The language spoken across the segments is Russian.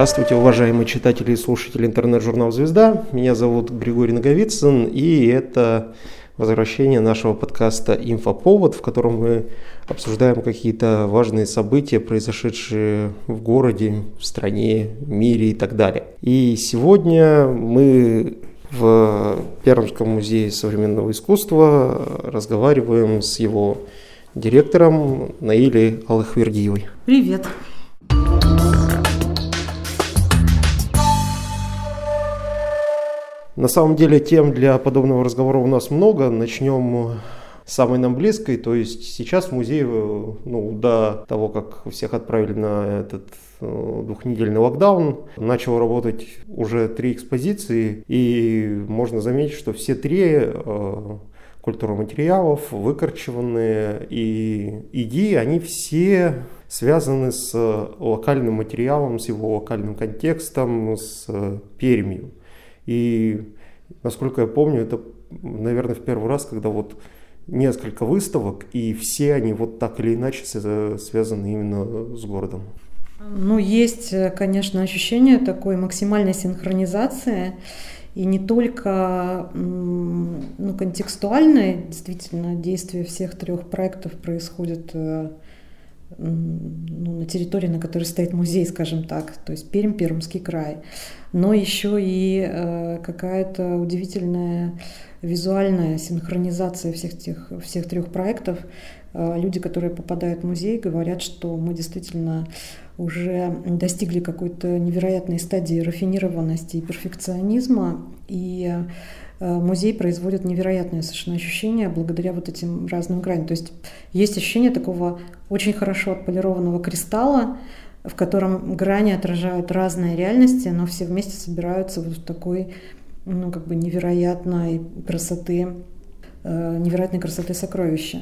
Здравствуйте, уважаемые читатели и слушатели интернет-журнала «Звезда». Меня зовут Григорий Наговицын, и это возвращение нашего подкаста «Инфоповод», в котором мы обсуждаем какие-то важные события, произошедшие в городе, в стране, в мире и так далее. И сегодня мы в Пермском музее современного искусства разговариваем с его директором Наили Аллахвердиевой. Привет. На самом деле тем для подобного разговора у нас много. Начнем самой нам близкой. То есть сейчас музей, ну, до того, как всех отправили на этот э, двухнедельный локдаун, начал работать уже три экспозиции. И можно заметить, что все три э, культура материалов, выкорчеванные и идеи, они все связаны с локальным материалом, с его локальным контекстом, с Пермью. И, насколько я помню, это, наверное, в первый раз, когда вот несколько выставок, и все они вот так или иначе связаны именно с городом. Ну, есть, конечно, ощущение такой максимальной синхронизации, и не только ну, контекстуальное, действительно, действие всех трех проектов происходит э, ну, на территории, на которой стоит музей, скажем так, то есть Пермь, Пермский край, но еще и э, какая-то удивительная визуальная синхронизация всех, тех, всех трех проектов. Э, люди, которые попадают в музей, говорят, что мы действительно уже достигли какой-то невероятной стадии рафинированности и перфекционизма, и музей производит невероятное совершенно ощущение благодаря вот этим разным граням. То есть есть ощущение такого очень хорошо отполированного кристалла, в котором грани отражают разные реальности, но все вместе собираются вот в такой ну, как бы невероятной красоты, э, невероятной красоты сокровища.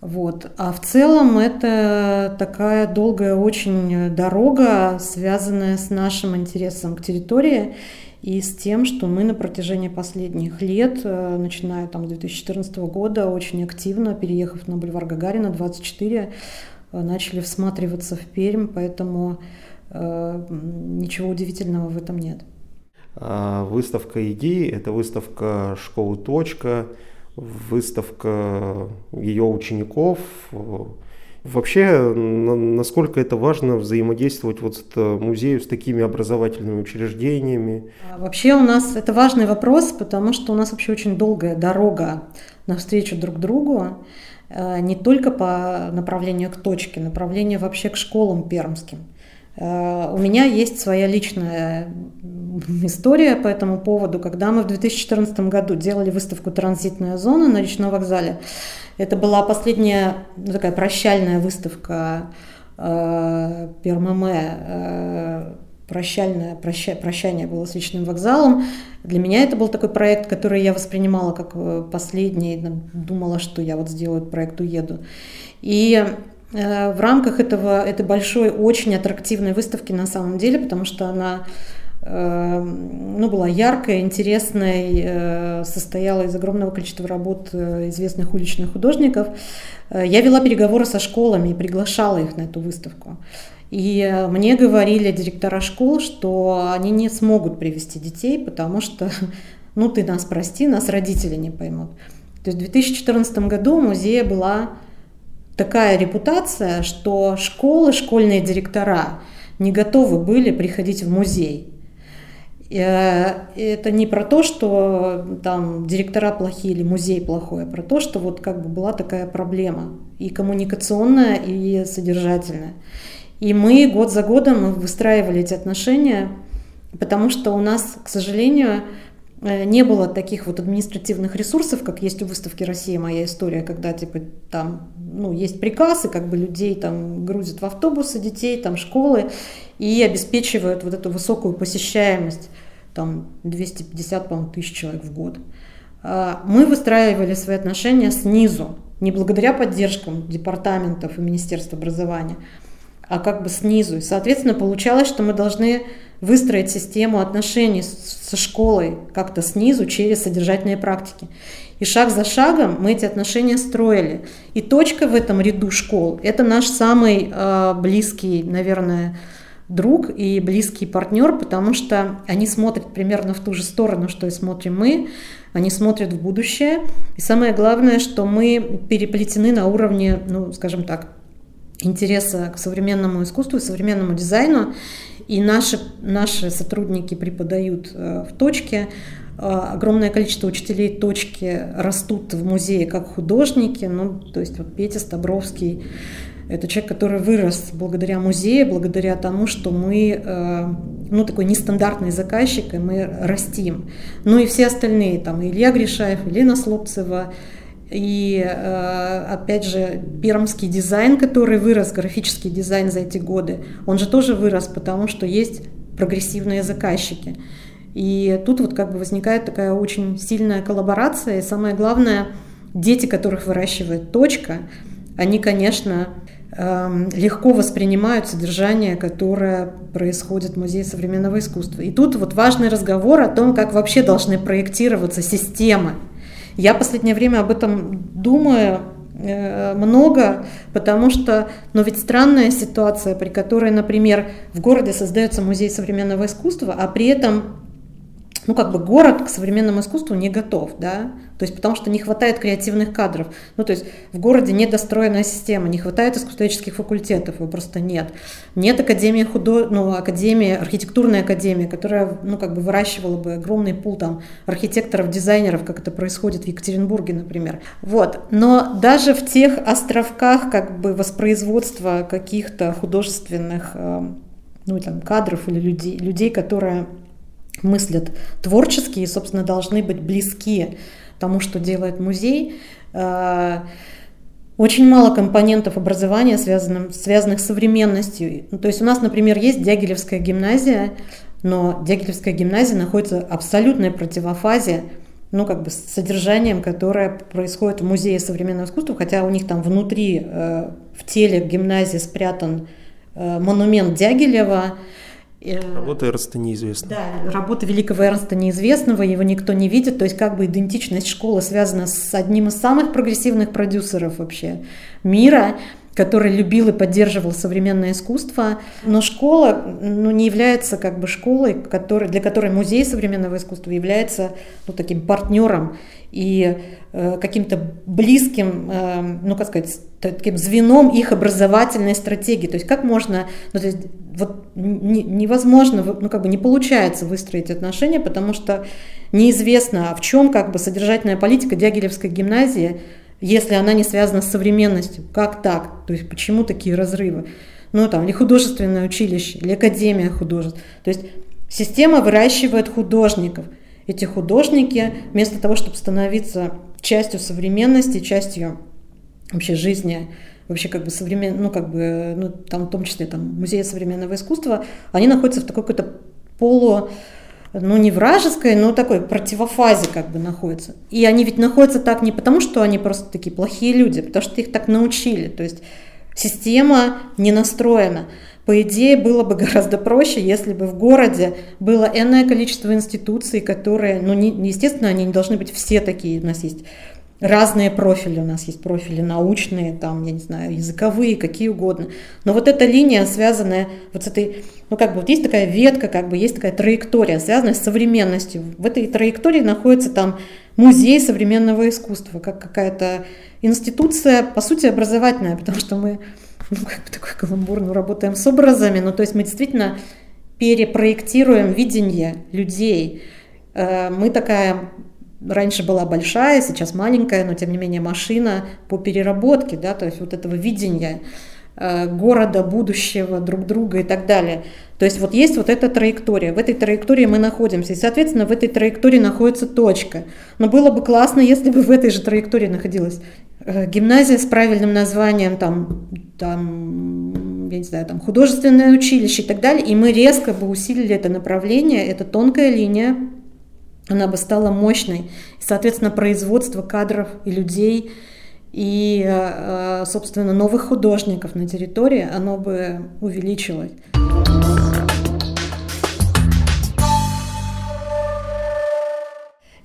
Вот. А в целом это такая долгая очень дорога, связанная с нашим интересом к территории и с тем, что мы на протяжении последних лет, э, начиная там с 2014 года, очень активно, переехав на бульвар Гагарина 24, э, начали всматриваться в Пермь, поэтому э, ничего удивительного в этом нет. А выставка идей – это выставка школы «Точка», выставка ее учеников, Вообще, насколько это важно взаимодействовать вот с э, музеем, с такими образовательными учреждениями? А вообще у нас это важный вопрос, потому что у нас вообще очень долгая дорога навстречу друг другу, э, не только по направлению к точке, направлению вообще к школам пермским. Э, у меня есть своя личная история по этому поводу. Когда мы в 2014 году делали выставку «Транзитная зона» на речном вокзале, это была последняя ну, такая прощальная выставка э, Пермаме, э, прощальное проща, прощание было с личным вокзалом. Для меня это был такой проект, который я воспринимала как э, последний, думала, что я вот сделаю проект «Уеду». И в рамках этого, этой большой, очень аттрактивной выставки на самом деле, потому что она Эм, ну, была яркая, интересной, э, состояла из огромного количества работ э, известных уличных художников. Э, я вела переговоры со школами и приглашала их на эту выставку. И мне говорили директора школ, что они не смогут привести детей, потому что, ну ты нас прости, нас родители не поймут. То есть в 2014 году у музея была такая репутация, что школы, школьные директора не готовы были приходить в музей. Э, это не про то, что там директора плохие или музей плохой, а про то, что вот как бы была такая проблема и коммуникационная, и содержательная. И мы год за годом выстраивали эти отношения, потому что у нас, к сожалению, не было таких вот административных ресурсов, как есть у выставки «Россия. Моя история», когда типа там ну, есть приказы, как бы людей там грузят в автобусы детей, там школы и обеспечивают вот эту высокую посещаемость, там 250, по тысяч человек в год. А, мы выстраивали свои отношения снизу, не благодаря поддержкам департаментов и Министерства образования, а как бы снизу. И, соответственно, получалось, что мы должны выстроить систему отношений со школой как-то снизу через содержательные практики. И шаг за шагом мы эти отношения строили. И точка в этом ряду школ – это наш самый э, близкий, наверное, друг и близкий партнер, потому что они смотрят примерно в ту же сторону, что и смотрим мы, они смотрят в будущее. И самое главное, что мы переплетены на уровне, ну, скажем так, интереса к современному искусству современному дизайну. И наши, наши сотрудники преподают э, в точке. Э, огромное количество учителей точки растут в музее как художники. Ну, то есть вот Петя Стабровский, это человек, который вырос благодаря музею, благодаря тому, что мы, э, ну, такой нестандартный заказчик, и мы растим. Ну и все остальные, там, Илья Гришаев, Елена Слобцева, и э, опять же, пермский дизайн, который вырос, графический дизайн за эти годы, он же тоже вырос, потому что есть прогрессивные заказчики. И тут вот как бы возникает такая очень сильная коллаборация. И самое главное, дети, которых выращивает точка, они, конечно, Эм, легко воспринимают содержание, которое происходит в Музее современного искусства. И тут вот важный разговор о том, как вообще должны проектироваться системы. Я последнее время об этом думаю э, много, потому что, ну ведь странная ситуация, при которой, например, в городе создается музей современного искусства, а при этом ну, как бы город к современному искусству не готов, да, то есть потому что не хватает креативных кадров, ну, то есть в городе недостроенная система, не хватает искусствоведческих факультетов, его просто нет, нет академии худо... ну, академии, архитектурной академии, которая, ну, как бы выращивала бы огромный пул там архитекторов, дизайнеров, как это происходит в Екатеринбурге, например, вот, но даже в тех островках, как бы, воспроизводства каких-то художественных, э, ну, там, кадров или людей, людей, которые мыслят творчески и, собственно, должны быть близки тому, что делает музей. Э, очень мало компонентов образования, связанных, связанных с современностью. Ну, то есть у нас, например, есть Дягилевская гимназия, но Дягилевская гимназия находится в абсолютной противофазе ну, как бы с содержанием, которое происходит в Музее современного искусства, хотя у них там внутри, э, в теле гимназии спрятан э, монумент Дягилева, работа Эрнста неизвестна. Да, работа великого Эрнста неизвестного, его никто не видит, то есть как бы идентичность школы связана с одним из самых прогрессивных продюсеров вообще мира, который любил и поддерживал современное искусство, но школа ну, не является как бы школой, который, для которой музей современного искусства является ну, таким партнером и э, каким-то близким, э, ну как сказать, таким звеном их образовательной стратегии. То есть как можно, ну, то есть, вот не, невозможно, ну как бы не получается выстроить отношения, потому что неизвестно, в чем как бы содержательная политика Дягилевской гимназии, если она не связана с современностью. Как так? То есть почему такие разрывы? Ну там, или художественное училище, или академия художеств. То есть система выращивает художников – эти художники, вместо того, чтобы становиться частью современности, частью вообще жизни, вообще как бы современ, ну как бы, ну там в том числе там музея современного искусства, они находятся в такой какой-то полу, ну не вражеской, но такой противофазе как бы находятся. И они ведь находятся так не потому, что они просто такие плохие люди, а потому что их так научили. То есть система не настроена. По идее, было бы гораздо проще, если бы в городе было энное количество институций, которые, ну, не, естественно, они не должны быть все такие. У нас есть разные профили, у нас есть профили научные, там, я не знаю, языковые, какие угодно. Но вот эта линия, связанная вот с этой, ну, как бы вот есть такая ветка, как бы есть такая траектория, связанная с современностью. В этой траектории находится там музей современного искусства, как какая-то институция, по сути, образовательная, потому что мы ну, как бы такой каламбур, ну, работаем с образами, ну, то есть мы действительно перепроектируем видение людей. Э, мы такая раньше была большая, сейчас маленькая, но тем не менее машина по переработке, да, то есть вот этого видения э, города, будущего, друг друга и так далее. То есть вот есть вот эта траектория, в этой траектории мы находимся, и, соответственно, в этой траектории находится точка. Но было бы классно, если бы в этой же траектории находилась Э, гимназия с правильным названием, там, там, я не знаю, там, художественное училище и так далее, и мы резко бы усилили это направление, это тонкая линия, она бы стала мощной. Соответственно, производство кадров и людей, и, э, э, собственно, новых художников на территории, оно бы увеличилось.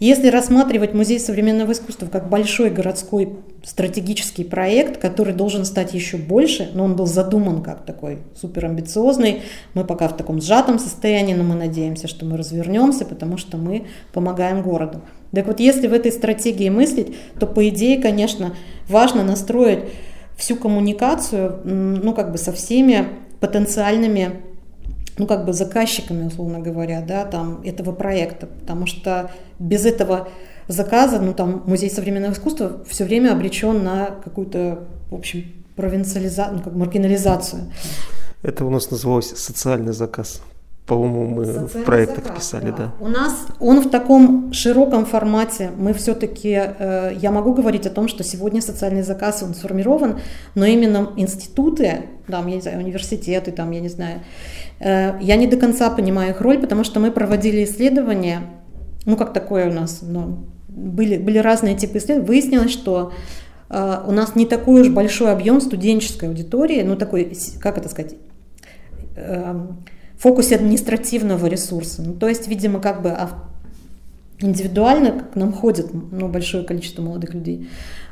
Если рассматривать музей современного искусства как большой городской стратегический проект, который должен стать еще больше, но он был задуман как такой суперамбициозный, мы пока в таком сжатом состоянии, но мы надеемся, что мы развернемся, потому что мы помогаем городу. Так вот, если в этой стратегии мыслить, то по идее, конечно, важно настроить всю коммуникацию, ну, как бы со всеми потенциальными ну, как бы заказчиками, условно говоря, да, там, этого проекта, потому что без этого заказа, ну, там, Музей современного искусства все время обречен на какую-то, в общем, провинциализацию, ну, как маргинализацию. Это у нас называлось социальный заказ. По-моему, мы Социальный в проектах заказ, писали, да. да. У нас он в таком широком формате. Мы все-таки, э, я могу говорить о том, что сегодня социальный заказ он сформирован, но именно институты, там, я не знаю, университеты, там, я не знаю, я не до конца понимаю их роль, потому что мы проводили исследования, ну как такое у нас, ну, были, были разные типы исследований, выяснилось, что э, у нас не такой уж большой объем студенческой аудитории, ну такой, как это сказать, э, фокусе административного ресурса. Ну, то есть, видимо, как бы индивидуально к нам ходит ну, большое количество молодых людей.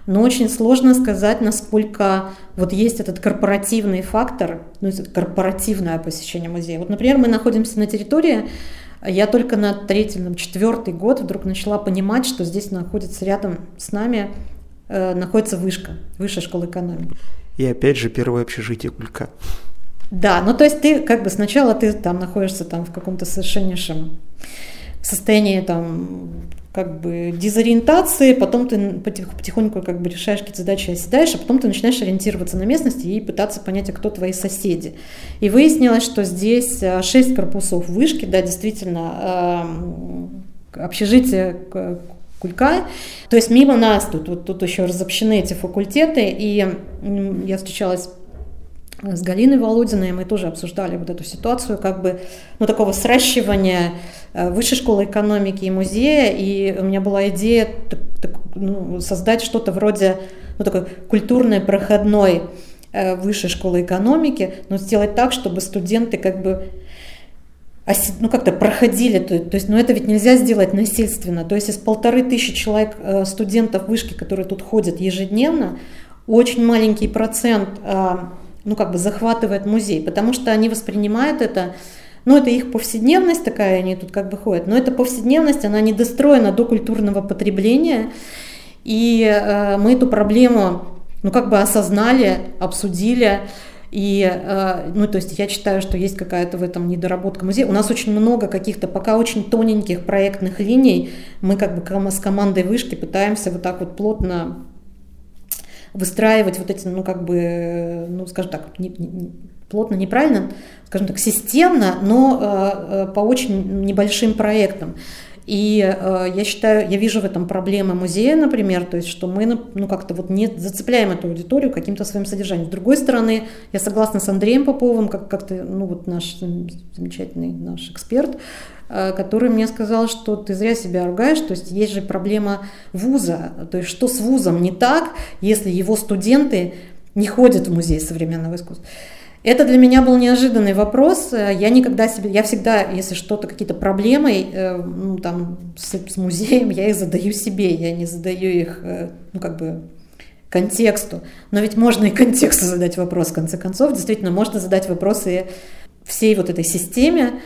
Но очень сложно сказать, насколько вот есть этот корпоративный фактор, ну, это корпоративное посещение музея. Вот, например, мы находимся на территории, я только на третий, на четвертый год вдруг начала понимать, что здесь находится рядом с нами, э, находится вышка, высшая школа экономики. И опять же первое общежитие Кулька. Да, ну то есть ты как бы сначала ты там находишься там в каком-то совершеннейшем состоянии там как бы дезориентации, потом ты потихоньку как бы решаешь какие-то задачи, оседаешь, а потом ты начинаешь ориентироваться на местности и пытаться понять, а кто твои соседи. И выяснилось, что здесь э, шесть корпусов вышки, да, действительно, э, общежитие Кулька. То есть мимо нас тут, вот тут еще разобщены эти факультеты, и я встречалась с Галиной Володиной. Мы тоже обсуждали вот эту ситуацию как бы ну, такого сращивания э, высшей школы экономики и музея, и у меня была идея так, так, ну, создать что-то вроде ну, такой культурной проходной э, высшей школы экономики, но сделать так, чтобы студенты как бы ну, как-то проходили, то, то есть, ну, это ведь нельзя сделать насильственно, то есть из полторы тысячи человек, э, студентов вышки, которые тут ходят ежедневно, очень маленький процент ну, как бы захватывает музей, потому что они воспринимают это, ну, это их повседневность такая, они тут как бы ходят, но эта повседневность, она не достроена до культурного потребления, и э, мы эту проблему, ну, как бы осознали, обсудили, и, э, ну, то есть я считаю, что есть какая-то в этом недоработка музея. У нас очень много каких-то пока очень тоненьких проектных линий. Мы как бы с командой вышки пытаемся вот так вот плотно выстраивать вот эти, ну, как бы, ну, скажем так, не, не, плотно, неправильно, скажем так, системно, но э, э, по очень небольшим проектам. И э, я считаю, я вижу в этом проблемы музея, например, то есть, что мы, ну, как-то вот не зацепляем эту аудиторию каким-то своим содержанием. С другой стороны, я согласна с Андреем Поповым, как, как-то, ну, вот наш замечательный наш эксперт, Э, который мне сказал, что ты зря себя ругаешь, то есть есть же проблема вуза, то есть что с вузом не так, если его студенты не ходят в музей современного искусства. Это для меня был неожиданный вопрос. Я никогда себе, я всегда, если что-то, какие-то проблемы э, ну, там, с, с музеем, я их задаю себе, я не задаю их, э, ну, как бы, контексту. Но ведь можно и контексту задать вопрос, в конце концов. Действительно, можно задать вопросы всей вот этой системе,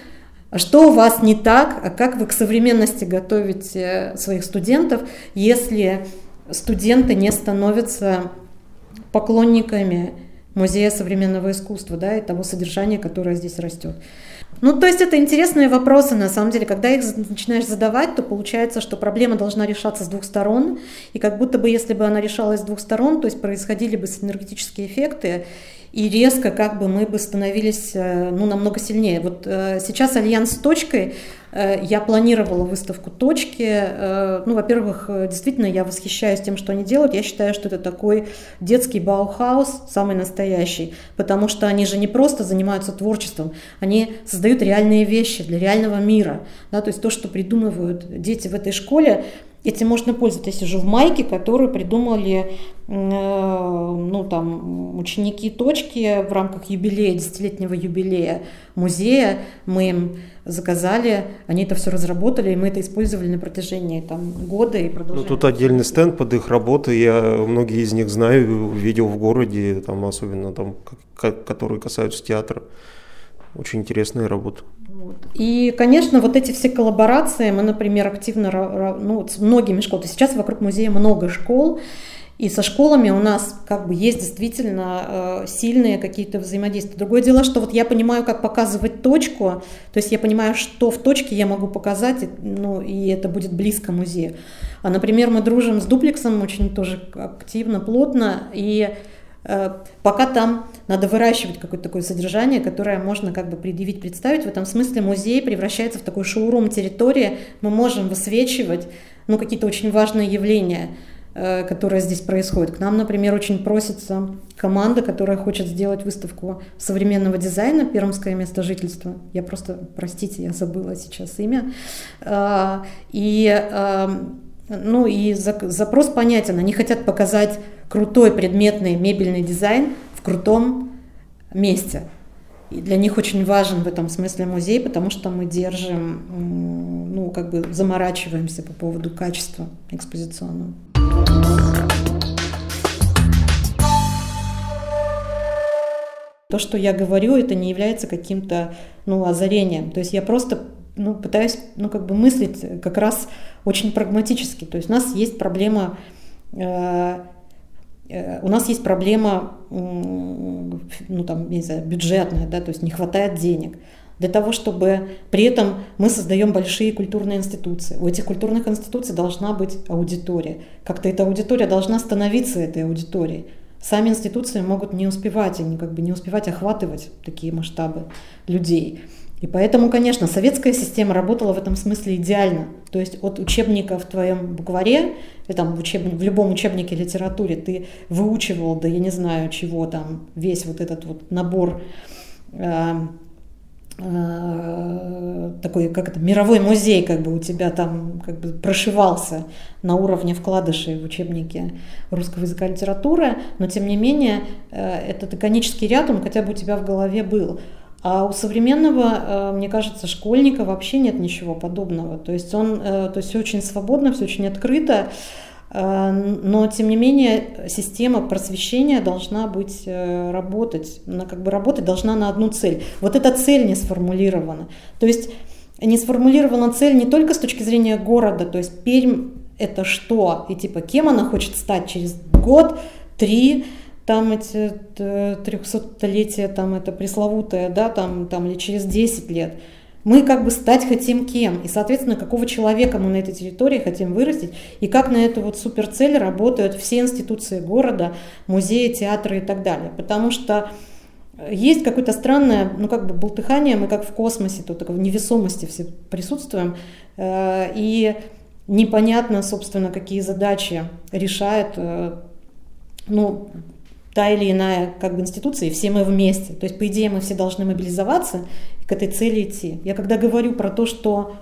а что у вас не так, а как вы к современности готовите своих студентов, если студенты не становятся поклонниками музея современного искусства, да, и того содержания, которое здесь растет. Ну, то есть это интересные вопросы, на самом деле. Когда их начинаешь задавать, то получается, что проблема должна решаться с двух сторон, и как будто бы, если бы она решалась с двух сторон, то есть происходили бы синергетические эффекты, и резко как бы мы бы становились э, ну, намного сильнее. Вот э, сейчас альянс с точкой, э, я планировала выставку точки. Ну, во-первых, действительно, я восхищаюсь тем, что они делают. Я считаю, что это такой детский Баухаус, самый настоящий, потому что они же не просто занимаются творчеством, они создают реальные вещи для реального мира. Да, то есть то, что придумывают дети в этой школе, этим можно пользоваться. Я сижу в майке, которую придумали э, ну, там, ученики точки в рамках юбилея, десятилетнего юбилея музея. Мы им заказали, они это все разработали, и мы это использовали на протяжении там, года и продолжаем. Ну, тут отдельный стенд под их работы, я многие из них знаю, видел в городе, там, особенно там, которые касаются театра. Очень интересная работа. Вот. И, конечно, вот эти все коллаборации, мы, например, активно ну, с многими школами. Сейчас вокруг музея много школ, и со школами у нас как бы есть действительно э, сильные какие-то взаимодействия. Другое дело, что вот я понимаю, как показывать точку, то есть я понимаю, что в точке я могу показать, ну, и это будет близко музею. А, например, мы дружим с дуплексом очень тоже активно, плотно, и пока там надо выращивать какое-то такое содержание, которое можно как бы предъявить, представить. В этом смысле музей превращается в такой шоурум территории. Мы можем высвечивать ну, какие-то очень важные явления, э, которые здесь происходят. К нам, например, очень просится команда, которая хочет сделать выставку современного дизайна «Пермское место жительства». Я просто, простите, я забыла сейчас имя. Э, и ну и запрос понятен. Они хотят показать крутой предметный мебельный дизайн в крутом месте. И для них очень важен в этом смысле музей, потому что мы держим, ну, как бы заморачиваемся по поводу качества экспозиционного. То, что я говорю, это не является каким-то ну, озарением. То есть я просто ну, пытаюсь ну, как бы мыслить как раз очень прагматически. То есть у нас есть проблема э, э, у нас есть проблема, ну там, не знаю, бюджетная, да, то есть не хватает денег. Для того, чтобы при этом мы создаем большие культурные институции. У этих культурных институций должна быть аудитория. Как-то эта аудитория должна становиться этой аудиторией. Сами институции могут не успевать, они как бы не успевать охватывать такие масштабы людей. И поэтому, конечно, советская система работала в этом смысле идеально. То есть от учебника в твоем букваре, и там в, учеб... в любом учебнике литературе ты выучивал, да я не знаю чего там, весь вот этот вот набор э, э, такой, как это, мировой музей как бы у тебя там как бы прошивался на уровне вкладышей в учебнике русского языка и литературы, но тем не менее э, этот иконический ряд, он хотя бы у тебя в голове был. А у современного, э, мне кажется, школьника вообще нет ничего подобного. То есть он, э, то есть все очень свободно, все очень открыто, э, но тем не менее система просвещения должна быть работать, она как бы работать должна на одну цель. Вот эта цель не сформулирована. То есть не сформулирована цель не только с точки зрения города, то есть Пермь это что, и типа кем она хочет стать через год, три, там эти 300-летия, там это пресловутое, да, там, там или через 10 лет. Мы как бы стать хотим кем, и, соответственно, какого человека мы на этой территории хотим вырастить, и как на эту вот суперцель работают все институции города, музеи, театры и так далее. Потому что есть какое-то странное, ну как бы болтыхание, мы как в космосе, тут в невесомости все присутствуем, э, и непонятно, собственно, какие задачи решает э, ну, та или иная как бы институция, и все мы вместе. То есть, по идее, мы все должны мобилизоваться и к этой цели идти. Я когда говорю про то, что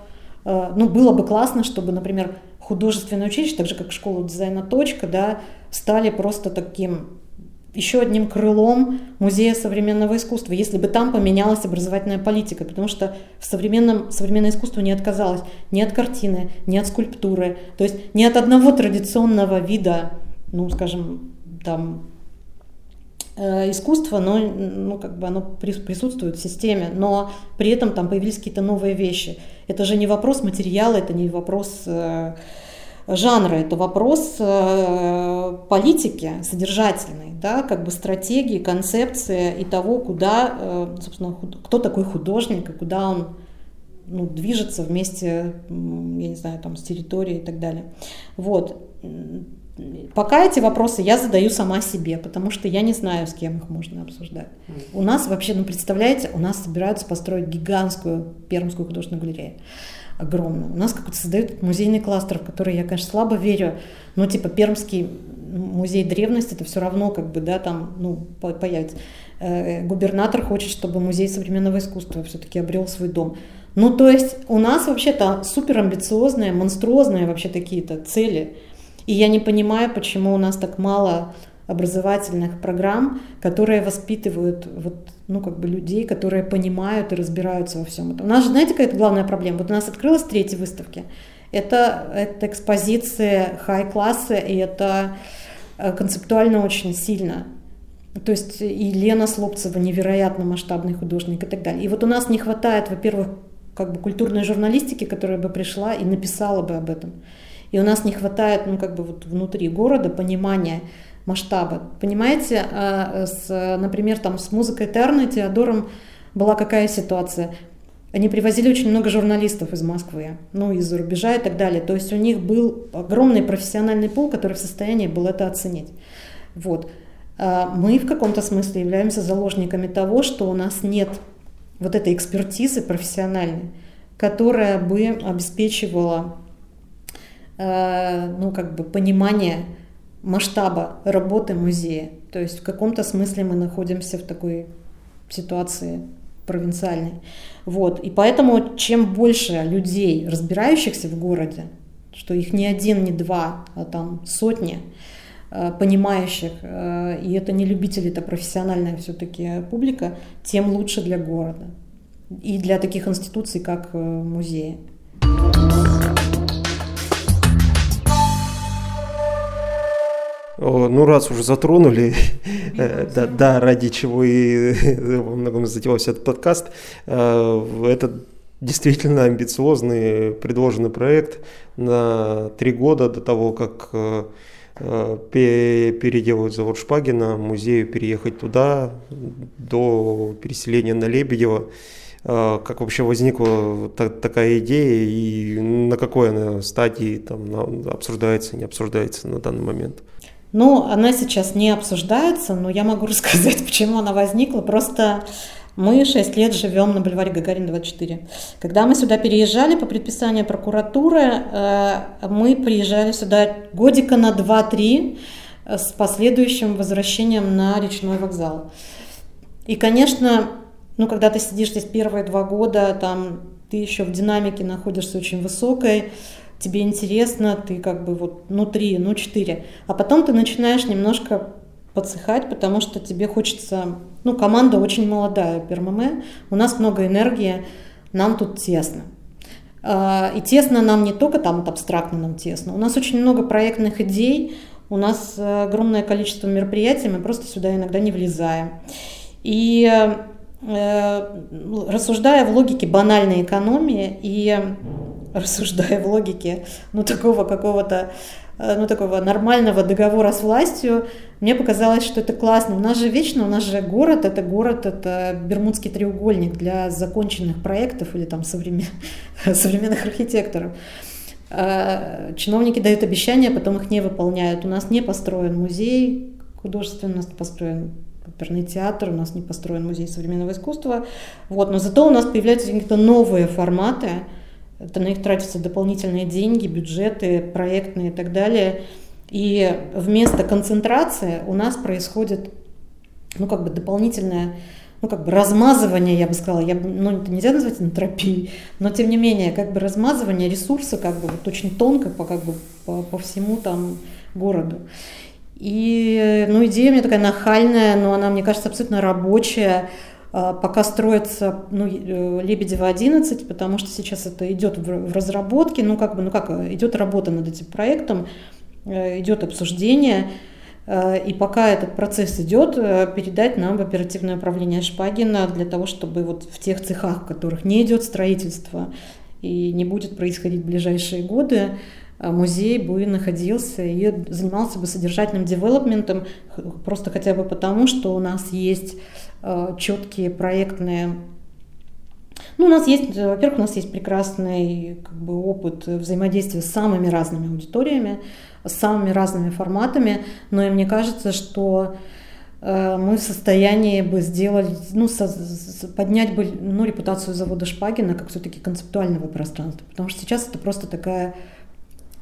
э, ну, было бы классно, чтобы, например, художественное училище, так же как школа дизайна «Точка», да, стали просто таким еще одним крылом музея современного искусства, если бы там поменялась образовательная политика, потому что в современном, современное искусство не отказалось ни от картины, ни от скульптуры, то есть ни от одного традиционного вида, ну, скажем, там, искусство, но ну, как бы оно присутствует в системе, но при этом там появились какие-то новые вещи. Это же не вопрос материала, это не вопрос э, жанра, это вопрос э, политики содержательной, да, как бы стратегии, концепции и того, куда, э, собственно, кто такой художник и куда он ну, движется вместе, я не знаю, там, с территорией и так далее. Вот Пока эти вопросы я задаю сама себе, потому что я не знаю, с кем их можно обсуждать. У нас вообще, ну представляете, у нас собираются построить гигантскую пермскую художественную галерею. Огромную. У нас какой-то создают музейный кластер, в который я, конечно, слабо верю, но типа Пермский музей древности, это все равно как бы, да, там, ну, появится. Э, губернатор хочет, чтобы музей современного искусства все-таки обрел свой дом. Ну, то есть у нас вообще-то супер амбициозные, монструозные вообще такие-то цели. И я не понимаю, почему у нас так мало образовательных программ, которые воспитывают вот, ну, как бы людей, которые понимают и разбираются во всем этом. У нас же, знаете, какая главная проблема? Вот у нас открылась третья выставки. Это, это экспозиция хай-класса, и это э, концептуально очень сильно. То есть и Лена Слопцева невероятно масштабный художник и так далее. И вот у нас не хватает, во-первых, как бы культурной журналистики, которая бы пришла и написала бы об этом. И у нас не хватает, ну, как бы вот внутри города понимания масштаба. Понимаете, а, с, например, там с музыкой Терны, Теодором была какая ситуация? Они привозили очень много журналистов из Москвы, ну, из-за рубежа и так далее. То есть у них был огромный профессиональный пул, который в состоянии был это оценить. Вот. А мы в каком-то смысле являемся заложниками того, что у нас нет вот этой экспертизы профессиональной, которая бы обеспечивала ну, как бы понимание масштаба работы музея. То есть в каком-то смысле мы находимся в такой ситуации провинциальной. Вот. И поэтому чем больше людей, разбирающихся в городе, что их не один, не два, а там сотни, э, понимающих, э, и это не любители, это профессиональная все-таки публика, тем лучше для города и для таких институций, как э, музеи. Ну, раз уже затронули, э, да, да, ради чего и во многом затевался этот подкаст, э, это действительно амбициозный предложенный проект на три года до того, как э, переделывают завод Шпагина, музею переехать туда, до переселения на Лебедева. Как вообще возникла такая идея и на какой она стадии там обсуждается, не обсуждается на данный момент? Ну, она сейчас не обсуждается, но я могу рассказать, почему она возникла. Просто мы 6 лет живем на бульваре Гагарин 24. Когда мы сюда переезжали по предписанию прокуратуры, э, мы приезжали сюда годика на 2-3 э, с последующим возвращением на речной вокзал. И, конечно, ну, когда ты сидишь здесь первые два года, там ты еще в динамике находишься очень высокой, тебе интересно, ты как бы вот ну три, ну четыре, а потом ты начинаешь немножко подсыхать, потому что тебе хочется, ну команда очень молодая, ПРММ, у нас много энергии, нам тут тесно. А, и тесно нам не только там вот абстрактно нам тесно, у нас очень много проектных идей, у нас огромное количество мероприятий, мы просто сюда иногда не влезаем. И э, рассуждая в логике банальной экономии и рассуждая в логике, ну, такого какого-то, э, ну, такого нормального договора с властью, мне показалось, что это классно. У нас же вечно, у нас же город, это город, это Бермудский треугольник для законченных проектов или там современ... современных архитекторов. Э, чиновники дают обещания, потом их не выполняют. У нас не построен музей художественный, у нас не построен оперный театр, у нас не построен музей современного искусства. Вот, но зато у нас появляются какие-то новые форматы, это на них тратятся дополнительные деньги, бюджеты, проектные и так далее. И вместо концентрации у нас происходит ну, как бы дополнительное ну, как бы размазывание, я бы сказала, я, ну, это нельзя назвать энтропией, но тем не менее, как бы размазывание ресурса как бы вот очень тонко по, как бы, по, по всему там городу. И, ну, идея у меня такая нахальная, но она, мне кажется, абсолютно рабочая, пока строится ну, э, Лебедева 11, потому что сейчас это идет в разработке, ну как бы, ну как, идет работа над этим проектом, э, идет обсуждение, э, и пока этот процесс идет, передать нам в оперативное управление Шпагина для того, чтобы вот в тех цехах, в которых не идет строительство и не будет происходить в ближайшие годы, музей бы находился и занимался бы содержательным девелопментом, просто хотя бы потому, что у нас есть Э, четкие проектные ну, у нас есть, во-первых, у нас есть прекрасный как бы, опыт взаимодействия с самыми разными аудиториями, с самыми разными форматами, но и мне кажется, что э, мы в состоянии бы сделать, ну, со, поднять бы ну, репутацию завода Шпагина как все-таки концептуального пространства, потому что сейчас это просто такая,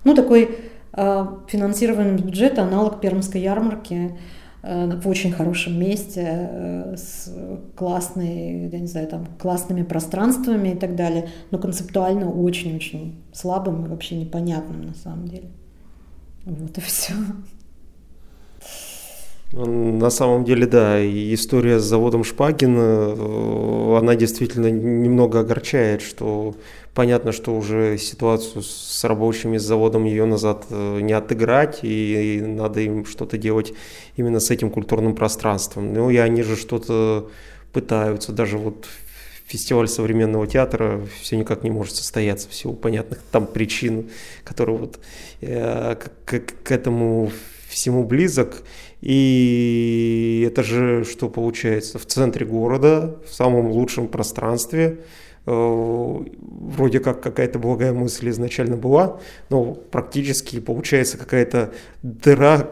ну, такой э, финансированный бюджет, аналог Пермской ярмарки, в очень хорошем месте, с классной, я не знаю, там, классными пространствами и так далее, но концептуально очень-очень слабым и вообще непонятным на самом деле. Вот и все. На самом деле, да, история с заводом Шпагин, э, она действительно немного огорчает, что понятно, что уже ситуацию с рабочими, с заводом ее назад э, не отыграть, и надо им что-то делать именно с этим культурным пространством. Ну и они же что-то пытаются, даже вот фестиваль современного театра все никак не может состояться в силу понятных там причин, которые вот э, к, к этому всему близок. И это же что получается? В центре города, в самом лучшем пространстве, э, вроде как какая-то благая мысль изначально была, но практически получается какая-то дыра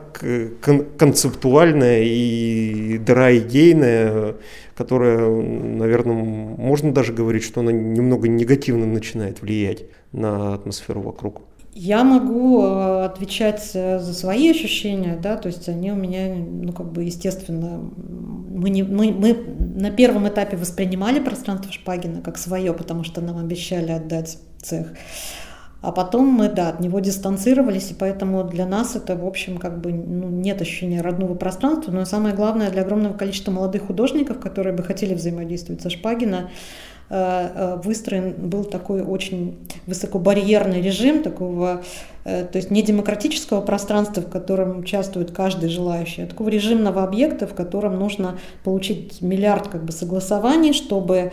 концептуальная и дыра идейная, которая, наверное, можно даже говорить, что она немного негативно начинает влиять на атмосферу вокруг. Я могу э, отвечать э, за свои ощущения, да, то есть они у меня, ну, как бы, естественно, мы, не, мы, мы на первом этапе воспринимали пространство Шпагина как свое, потому что нам обещали отдать цех. А потом мы, да, от него дистанцировались, и поэтому для нас это, в общем, как бы ну, нет ощущения родного пространства. Но самое главное для огромного количества молодых художников, которые бы хотели взаимодействовать со Шпагина, выстроен был такой очень высокобарьерный режим такого, э, то есть не демократического пространства, в котором участвует каждый желающий, а такого режимного объекта, в котором нужно получить миллиард как бы согласований, чтобы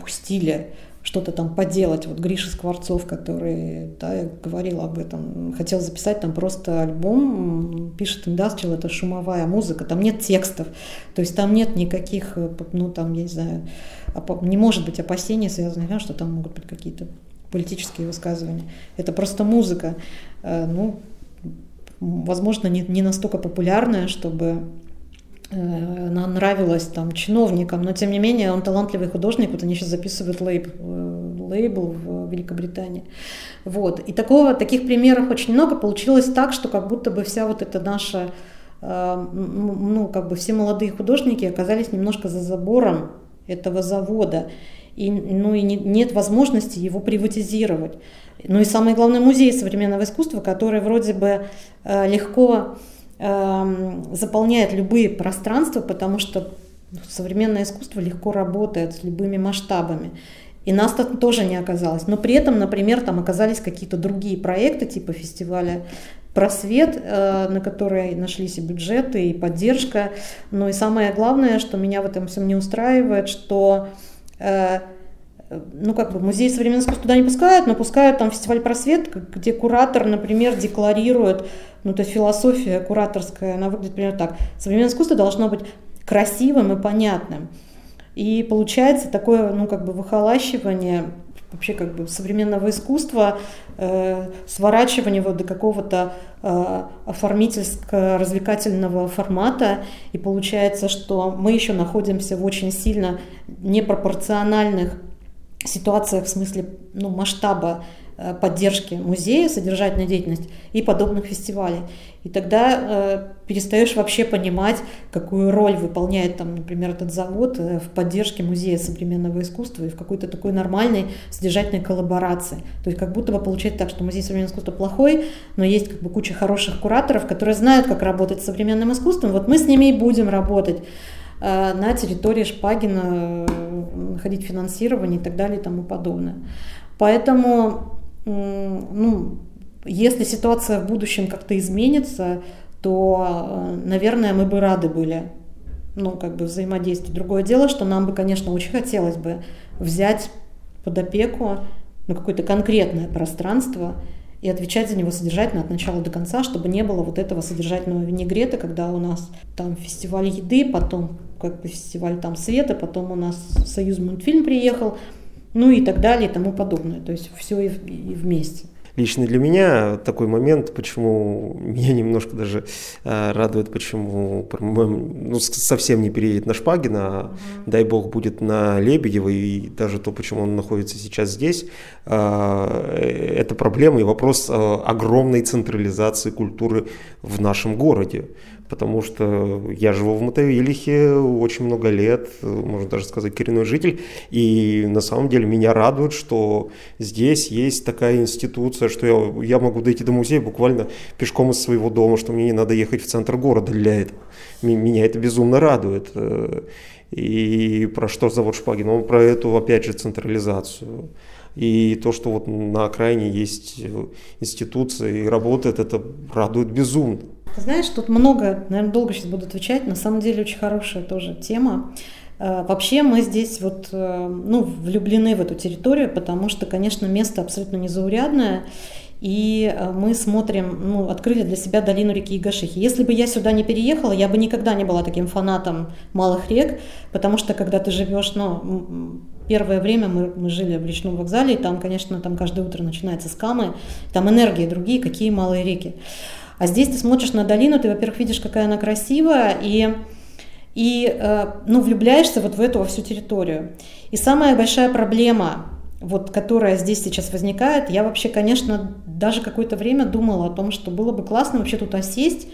пустили что-то там поделать. Вот Гриша Скворцов, который, да, я говорила об этом, хотел записать там просто альбом, пишет индастриал, это шумовая музыка, там нет текстов, то есть там нет никаких, ну там, я не знаю, не может быть опасений, связанных что там могут быть какие-то политические высказывания. Это просто музыка, э, ну, возможно, не, не настолько популярная, чтобы э, нравилась там чиновникам, но тем не менее он талантливый художник, вот они сейчас записывают лейб, э, лейбл в Великобритании. Вот. И такого, таких примеров очень много. Получилось так, что как будто бы вся вот эта наша, ну, как бы все молодые художники оказались немножко за забором этого завода. И, ну, и не, нет возможности его приватизировать. Ну и самое главное, музей современного искусства, который вроде бы э, легко э, заполняет любые пространства, потому что современное искусство легко работает с любыми масштабами. И нас там тоже не оказалось. Но при этом, например, там оказались какие-то другие проекты типа фестиваля просвет, э, на который нашлись и бюджеты, и поддержка. Но и самое главное, что меня в этом всем не устраивает, что э, ну, как бы музей современного искусства туда не пускают, но пускают там фестиваль «Просвет», где куратор, например, декларирует, ну, то есть философия кураторская, она выглядит примерно так. Современное искусство должно быть красивым и понятным. И получается такое, ну, как бы выхолащивание вообще как бы современного искусства, э, сворачивание вот до какого-то э, оформительско-развлекательного формата, и получается, что мы еще находимся в очень сильно непропорциональных ситуациях в смысле ну, масштаба Э, поддержки музея, содержательной деятельности и подобных фестивалей. И тогда э, перестаешь вообще понимать, какую роль выполняет, там, например, этот завод э, в поддержке музея современного искусства и в какой-то такой нормальной содержательной коллаборации. То есть как будто бы получается так, что музей современного искусства плохой, но есть как бы куча хороших кураторов, которые знают, как работать с современным искусством. Вот мы с ними и будем работать э, на территории Шпагина, э, находить финансирование и так далее и тому подобное. Поэтому ну, если ситуация в будущем как-то изменится, то, э, наверное, мы бы рады были ну, как бы взаимодействовать. Другое дело, что нам бы, конечно, очень хотелось бы взять под опеку ну, какое-то конкретное пространство и отвечать за него содержательно от начала до конца, чтобы не было вот этого содержательного винегрета, когда у нас там фестиваль еды, потом как бы фестиваль там света, потом у нас Союз мультфильм приехал, ну и так далее и тому подобное. То есть все и, и вместе. Лично для меня такой момент, почему меня немножко даже э, радует, почему ну, совсем не переедет на Шпагина, а, угу. дай бог, будет на Лебедева, и даже то, почему он находится сейчас здесь, э, это проблема и вопрос э, огромной централизации культуры в нашем городе. Потому что я живу в Мотовилихе очень много лет, можно даже сказать, коренной житель, и на самом деле меня радует, что здесь есть такая институция, что я, я могу дойти до музея буквально пешком из своего дома, что мне не надо ехать в центр города для этого. Меня это безумно радует. И про что завод Шпагин? Он про эту, опять же, централизацию. И то, что вот на окраине есть институция и работает, это радует безумно. Ты знаешь, тут много, наверное, долго сейчас буду отвечать, на самом деле очень хорошая тоже тема. Э, вообще мы здесь вот, э, ну, влюблены в эту территорию, потому что, конечно, место абсолютно незаурядное, и э, мы смотрим, ну, открыли для себя долину реки Игашихи. Если бы я сюда не переехала, я бы никогда не была таким фанатом малых рек, потому что когда ты живешь, ну, первое время мы, мы жили в речном вокзале, и там, конечно, там каждое утро начинается с камы, там энергии другие, какие малые реки. А здесь ты смотришь на долину, ты, во-первых, видишь, какая она красивая, и, и э, ну, влюбляешься вот в эту во всю территорию. И самая большая проблема, вот, которая здесь сейчас возникает, я вообще, конечно, даже какое-то время думала о том, что было бы классно вообще тут осесть,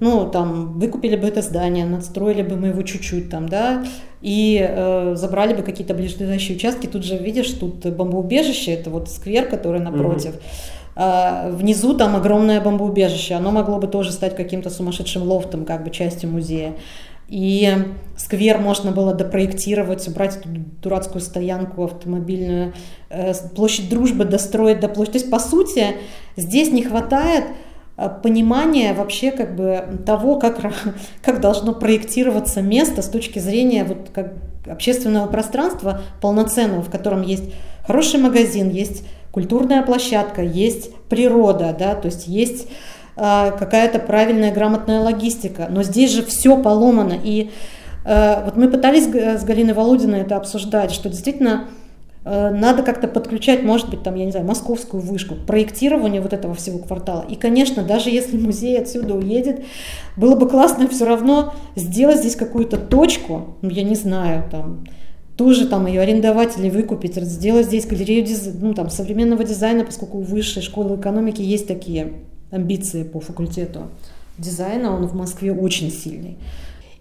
ну, там, выкупили бы это здание, надстроили бы мы его чуть-чуть там, да, и э, забрали бы какие-то ближайшие участки. Тут же, видишь, тут бомбоубежище, это вот сквер, который напротив. Mm-hmm. А, внизу там огромное бомбоубежище, оно могло бы тоже стать каким-то сумасшедшим лофтом, как бы частью музея. И сквер можно было допроектировать, убрать эту дурацкую стоянку автомобильную, э, площадь дружбы достроить до площади. То есть, по сути, здесь не хватает э, понимания вообще как бы того, как, как должно проектироваться место с точки зрения вот как общественного пространства полноценного, в котором есть хороший магазин, есть культурная площадка, есть природа, да, то есть есть э, какая-то правильная, грамотная логистика. Но здесь же все поломано. И э, вот мы пытались с Галиной Володиной это обсуждать, что действительно э, надо как-то подключать, может быть, там, я не знаю, московскую вышку к проектированию вот этого всего квартала. И, конечно, даже если музей отсюда уедет, было бы классно все равно сделать здесь какую-то точку, ну, я не знаю, там, тоже там ее арендовать или выкупить, сделать здесь галерею ну, там, современного дизайна, поскольку у высшей школы экономики есть такие амбиции по факультету дизайна, он в Москве очень сильный.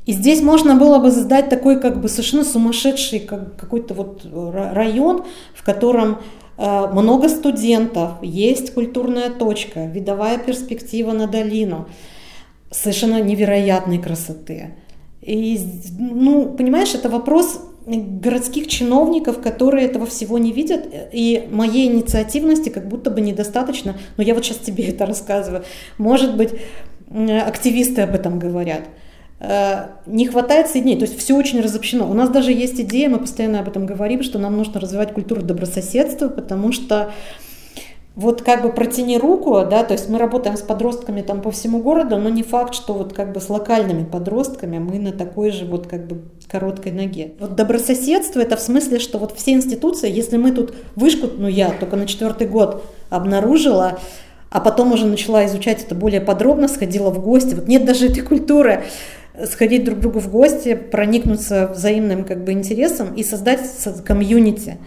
И здесь можно было бы создать такой как бы совершенно сумасшедший как, какой-то вот район, в котором э, много студентов, есть культурная точка, видовая перспектива на долину, совершенно невероятной красоты. И, ну, понимаешь, это вопрос городских чиновников, которые этого всего не видят, и моей инициативности как будто бы недостаточно, но я вот сейчас тебе это рассказываю. Может быть, активисты об этом говорят. Э, не хватает соединений, то есть все очень разобщено. У нас даже есть идея, мы постоянно об этом говорим, что нам нужно развивать культуру добрососедства, потому что вот как бы протяни руку, да, то есть мы работаем с подростками там по всему городу, но не факт, что вот как бы с локальными подростками мы на такой же вот как бы короткой ноге. Вот добрососедство это в смысле, что вот все институции, если мы тут вышку, ну я только на четвертый год обнаружила, а потом уже начала изучать это более подробно, сходила в гости, вот нет даже этой культуры, сходить друг к другу в гости, проникнуться взаимным как бы интересом и создать комьюнити.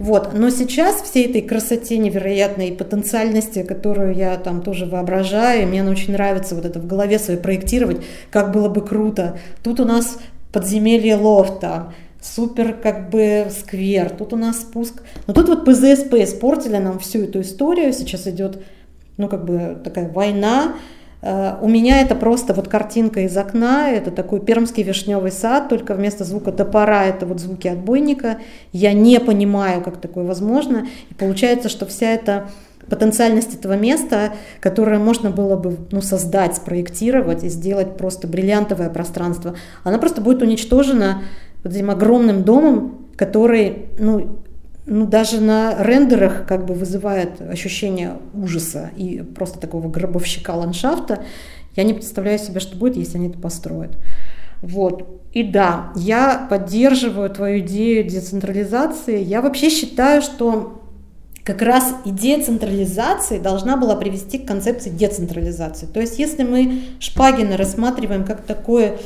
Вот. Но сейчас всей этой красоте невероятной потенциальности, которую я там тоже воображаю, мне она очень нравится вот это в голове своей проектировать, как было бы круто. Тут у нас подземелье лофта, супер как бы сквер, тут у нас спуск. Но тут вот ПЗСП испортили нам всю эту историю, сейчас идет ну как бы такая война, у меня это просто вот картинка из окна, это такой пермский вишневый сад, только вместо звука топора это вот звуки отбойника. Я не понимаю, как такое возможно. И получается, что вся эта потенциальность этого места, которое можно было бы ну, создать, спроектировать и сделать просто бриллиантовое пространство, она просто будет уничтожена вот этим огромным домом, который ну, ну, даже на рендерах как бы вызывает ощущение ужаса и просто такого гробовщика ландшафта. Я не представляю себе, что будет, если они это построят. Вот. И да, я поддерживаю твою идею децентрализации. Я вообще считаю, что как раз идея централизации должна была привести к концепции децентрализации. То есть если мы Шпагина рассматриваем как такое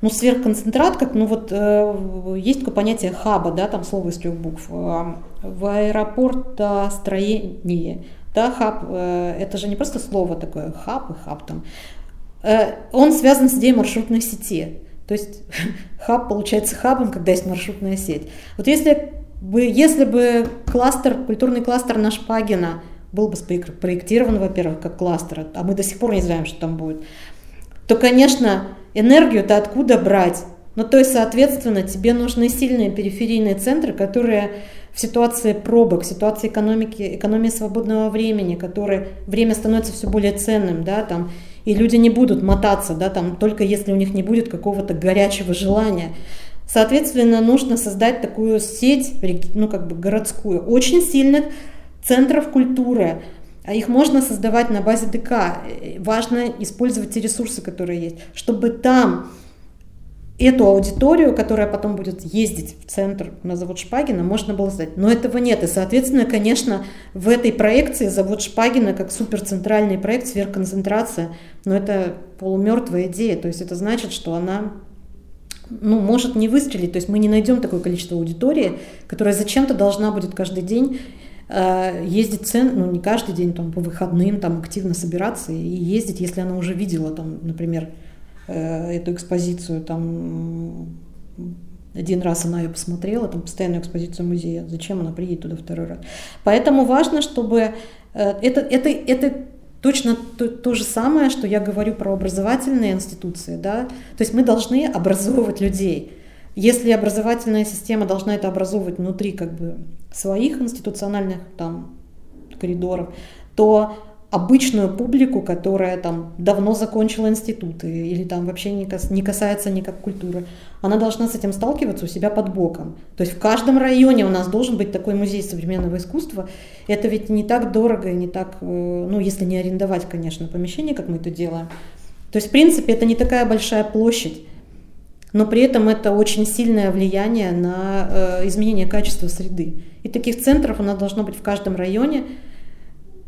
ну, сверхконцентрат, как, ну, вот э, есть такое понятие хаба, да, там слово из трех букв. Э, в аэропортостроении, да, хаб, э, это же не просто слово такое, хаб и хаб там. э, он связан с идеей маршрутной сети. То есть хаб получается хабом, когда есть маршрутная сеть. Вот если бы, если бы кластер, культурный кластер на Шпагина был бы спроектирован, во-первых, как кластер, а мы до сих пор не знаем, что там будет, то, конечно, энергию-то откуда брать? Ну, то есть, соответственно, тебе нужны сильные периферийные центры, которые в ситуации пробок, в ситуации экономики, экономии свободного времени, которые время становится все более ценным, да, там, и люди не будут мотаться, да, там, только если у них не будет какого-то горячего желания. Соответственно, нужно создать такую сеть, ну, как бы городскую, очень сильных центров культуры. А их можно создавать на базе ДК. Важно использовать те ресурсы, которые есть, чтобы там эту аудиторию, которая потом будет ездить в центр на завод Шпагина, можно было создать. Но этого нет. И, соответственно, конечно, в этой проекции завод Шпагина как суперцентральный проект, сверхконцентрация, но это полумертвая идея. То есть это значит, что она ну, может не выстрелить. То есть мы не найдем такое количество аудитории, которая зачем-то должна будет каждый день ездить цен, ну не каждый день, там по выходным, там активно собираться и ездить, если она уже видела там, например, Э, эту экспозицию, там один раз она ее посмотрела, там постоянную экспозицию музея, зачем она приедет туда второй раз. Поэтому важно, чтобы э, это, это, это точно то, то же самое, что я говорю про образовательные институции, да, то есть мы должны образовывать людей. Если образовательная система должна это образовывать внутри как бы своих институциональных там коридоров, то обычную публику, которая там давно закончила институты или там вообще не, кас, не касается никак культуры, она должна с этим сталкиваться у себя под боком. То есть в каждом районе у нас должен быть такой музей современного искусства. Это ведь не так дорого и не так, э, ну если не арендовать, конечно, помещение, как мы это делаем. То есть в принципе это не такая большая площадь, но при этом это очень сильное влияние на э, изменение качества среды. И таких центров у нас должно быть в каждом районе,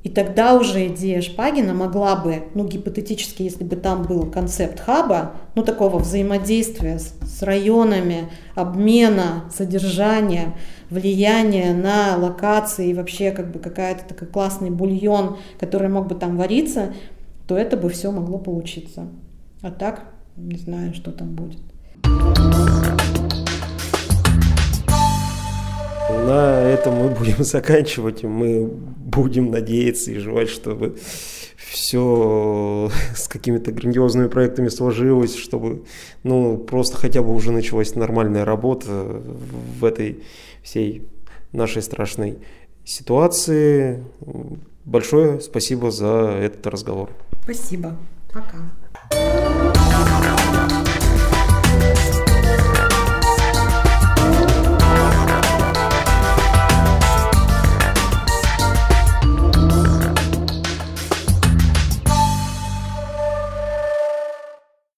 и тогда уже идея Шпагина могла бы, ну гипотетически, если бы там был концепт хаба, ну такого взаимодействия с, с районами, обмена, содержания, влияния на локации и вообще как бы какая-то такой классный бульон, который мог бы там вариться, то это бы все могло получиться. А так, не знаю, что там будет. На этом мы будем заканчивать. Мы будем надеяться и желать, чтобы все с какими-то грандиозными проектами сложилось, чтобы ну, просто хотя бы уже началась нормальная работа в этой всей нашей страшной ситуации. Большое спасибо за этот разговор. Спасибо. Пока.